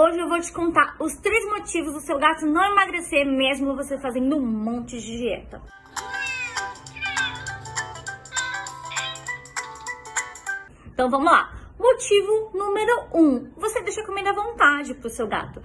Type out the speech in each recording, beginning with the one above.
Hoje eu vou te contar os três motivos do seu gato não emagrecer mesmo você fazendo um monte de dieta. Então vamos lá. Motivo número um: você deixa a comida à vontade pro seu gato.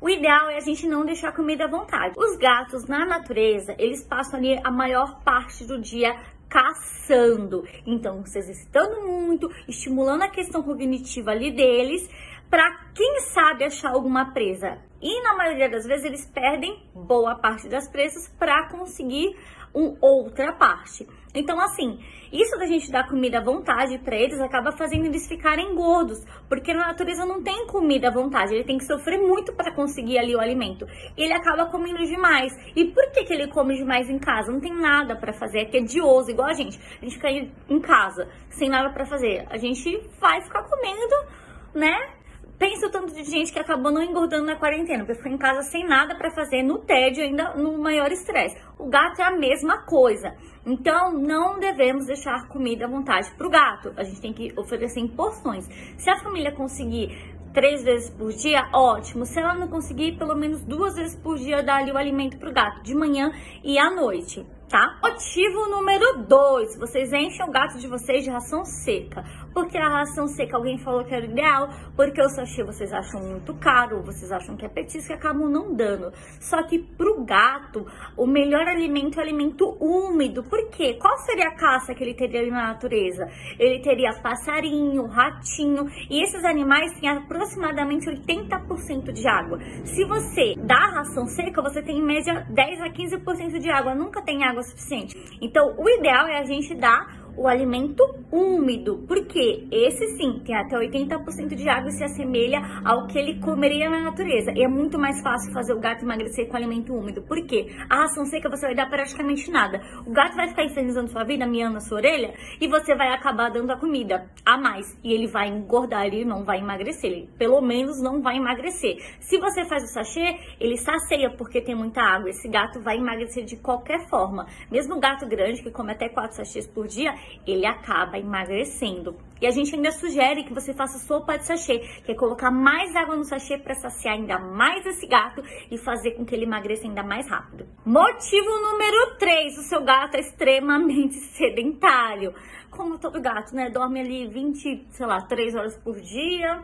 O ideal é a gente não deixar a comida à vontade. Os gatos na natureza, eles passam ali a maior parte do dia caçando. Então, se exercitando muito, estimulando a questão cognitiva ali deles, para quem sabe achar alguma presa. E na maioria das vezes eles perdem boa parte das presas para conseguir um, outra parte. Então, assim, isso da gente dar comida à vontade para eles acaba fazendo eles ficarem gordos, porque na natureza não tem comida à vontade, ele tem que sofrer muito para conseguir ali o alimento. Ele acaba comendo demais. E por que, que ele come demais em casa? Não tem nada para fazer, é tedioso, igual a gente. A gente fica em casa sem nada para fazer. A gente vai ficar comendo, né? Pensa o tanto de gente que acabou não engordando na quarentena, porque ficou em casa sem nada para fazer, no tédio, ainda no maior estresse. O gato é a mesma coisa. Então, não devemos deixar comida à vontade para o gato. A gente tem que oferecer em porções. Se a família conseguir três vezes por dia, ótimo. Se ela não conseguir, pelo menos duas vezes por dia, dar ali o alimento para o gato, de manhã e à noite tá? Motivo número dois, vocês enchem o gato de vocês de ração seca. Porque a ração seca alguém falou que era ideal, porque o sachê vocês acham muito caro, vocês acham que é petisco e acabam não dando. Só que pro gato, o melhor alimento é alimento úmido. Por quê? Qual seria a caça que ele teria na natureza? Ele teria passarinho, ratinho, e esses animais têm aproximadamente 80% de água. Se você dá ração seca, você tem em média 10 a 15% de água, nunca tem água suficiente. Então, o ideal é a gente dar o alimento úmido, porque esse sim tem até 80% de água e se assemelha ao que ele comeria na natureza. E é muito mais fácil fazer o gato emagrecer com alimento úmido, porque a ração seca você vai dar praticamente nada. O gato vai ficar infernizando sua vida, miando a sua orelha, e você vai acabar dando a comida a mais. E ele vai engordar, ele não vai emagrecer, ele pelo menos não vai emagrecer. Se você faz o sachê, ele sacia porque tem muita água. Esse gato vai emagrecer de qualquer forma. Mesmo o gato grande, que come até 4 sachês por dia, ele acaba emagrecendo. E a gente ainda sugere que você faça sopa de sachê, que é colocar mais água no sachê para saciar ainda mais esse gato e fazer com que ele emagreça ainda mais rápido. Motivo número 3, o seu gato é extremamente sedentário. Como todo gato, né? Dorme ali 20, sei lá, 3 horas por dia.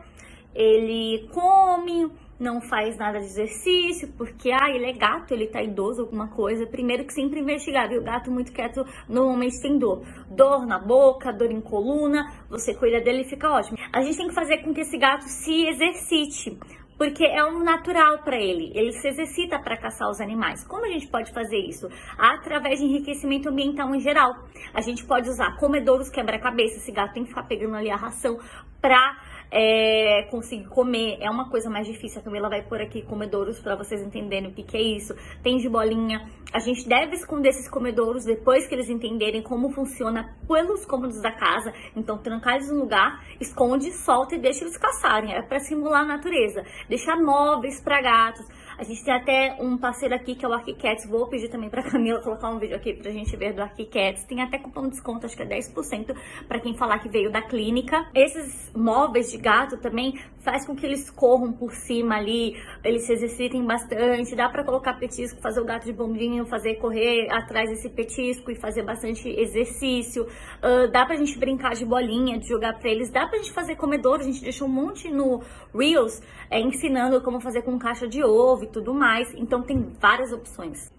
Ele come, não faz nada de exercício, porque, ah, ele é gato, ele tá idoso, alguma coisa. Primeiro que sempre investigar, viu? Gato muito quieto normalmente tem dor. Dor na boca, dor em coluna, você cuida dele e fica ótimo. A gente tem que fazer com que esse gato se exercite porque é um natural para ele. Ele se exercita para caçar os animais. Como a gente pode fazer isso? Através de enriquecimento ambiental em geral. A gente pode usar comedouros quebra-cabeça. Esse gato tem que ficar pegando ali a ração para é, conseguir comer. É uma coisa mais difícil. A Camila vai por aqui comedouros para vocês entenderem o que, que é isso. Tem de bolinha. A gente deve esconder esses comedouros depois que eles entenderem como funciona pelos cômodos da casa. Então, trancar eles no lugar, esconde, solta e deixa eles caçarem. É para simular a natureza. Deixar móveis para gatos. A gente tem até um parceiro aqui que é o Arquicats. Vou pedir também pra Camila colocar um vídeo aqui pra gente ver do Arquicats. Tem até cupom de desconto, acho que é 10% pra quem falar que veio da clínica. Esses móveis de gato também faz com que eles corram por cima ali, eles se exercitem bastante. Dá pra colocar petisco, fazer o gato de bombinho, fazer correr atrás desse petisco e fazer bastante exercício. Uh, dá pra gente brincar de bolinha, de jogar pra eles. Dá pra gente fazer comedouro, a gente deixou um monte no Reels é, ensinando como fazer com caixa de ovo e tudo mais. Então tem várias opções.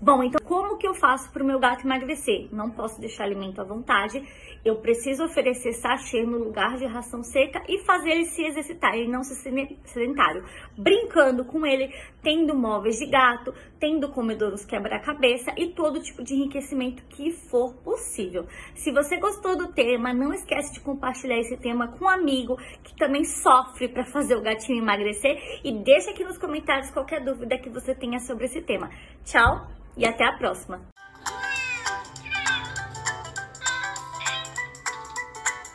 Bom, então como que eu faço para o meu gato emagrecer? Não posso deixar alimento à vontade, eu preciso oferecer sachê no lugar de ração seca e fazer ele se exercitar, ele não ser sedentário. Brincando com ele, tendo móveis de gato, tendo comedouros quebra-cabeça e todo tipo de enriquecimento que for possível. Se você gostou do tema, não esquece de compartilhar esse tema com um amigo que também sofre para fazer o gatinho emagrecer e deixa aqui nos comentários qualquer dúvida que você tenha sobre esse tema. Tchau! e até a próxima!